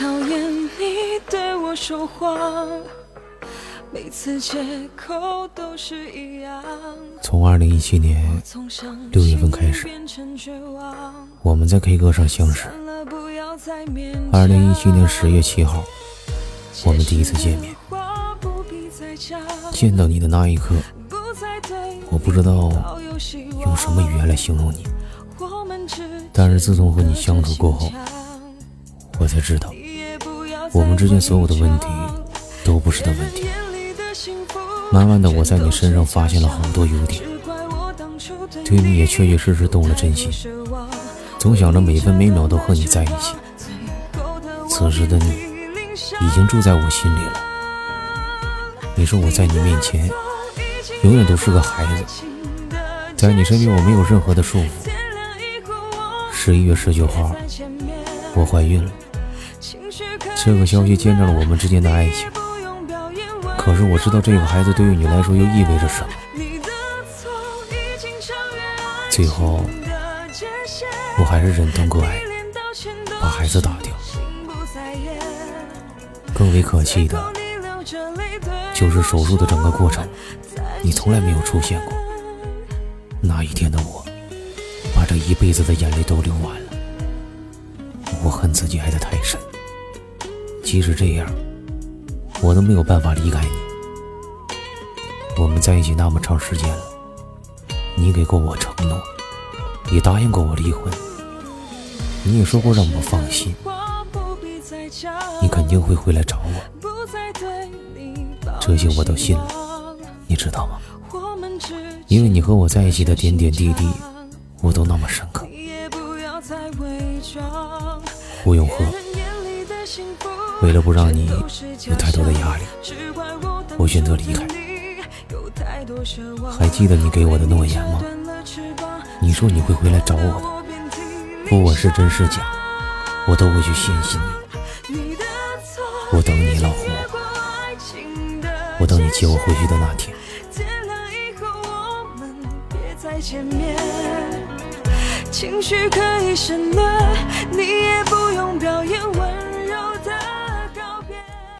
讨厌你对我说谎，每次借口都是一样。从二零一七年六月份开始，我们在 K 歌上相识。二零一七年十月七号，我们第一次见面。见到你的那一刻，我不知道用什么语言来形容你，但是自从和你相处过后。我才知道，我们之间所有的问题都不是的问题。慢慢的，我在你身上发现了很多优点，对你也确确实实动了真心，总想着每分每秒都和你在一起。此时的你，已经住在我心里了。你说我在你面前，永远都是个孩子，在你身边我没有任何的束缚。十一月十九号，我怀孕了。这个消息见证了我们之间的爱情，可是我知道这个孩子对于你来说又意味着什么。最后，我还是忍痛割爱，把孩子打掉。更为可气的，就是手术的整个过程，你从来没有出现过。那一天的我，把这一辈子的眼泪都流完了。我恨自己爱得太深。即使这样，我都没有办法离开你。我们在一起那么长时间了，你给过我承诺，也答应过我离婚，你也说过让我放心，你肯定会回来找我。这些我都信了，你知道吗？因为你和我在一起的点点滴滴，我都那么深刻。胡永和。为了不让你有太多的压力，我选择离开。还记得你给我的诺言吗？你说你会回来找我的，不管是真是假，我都会去相信你。我等你，老胡，我等你接我回去的那天。情绪可以省略，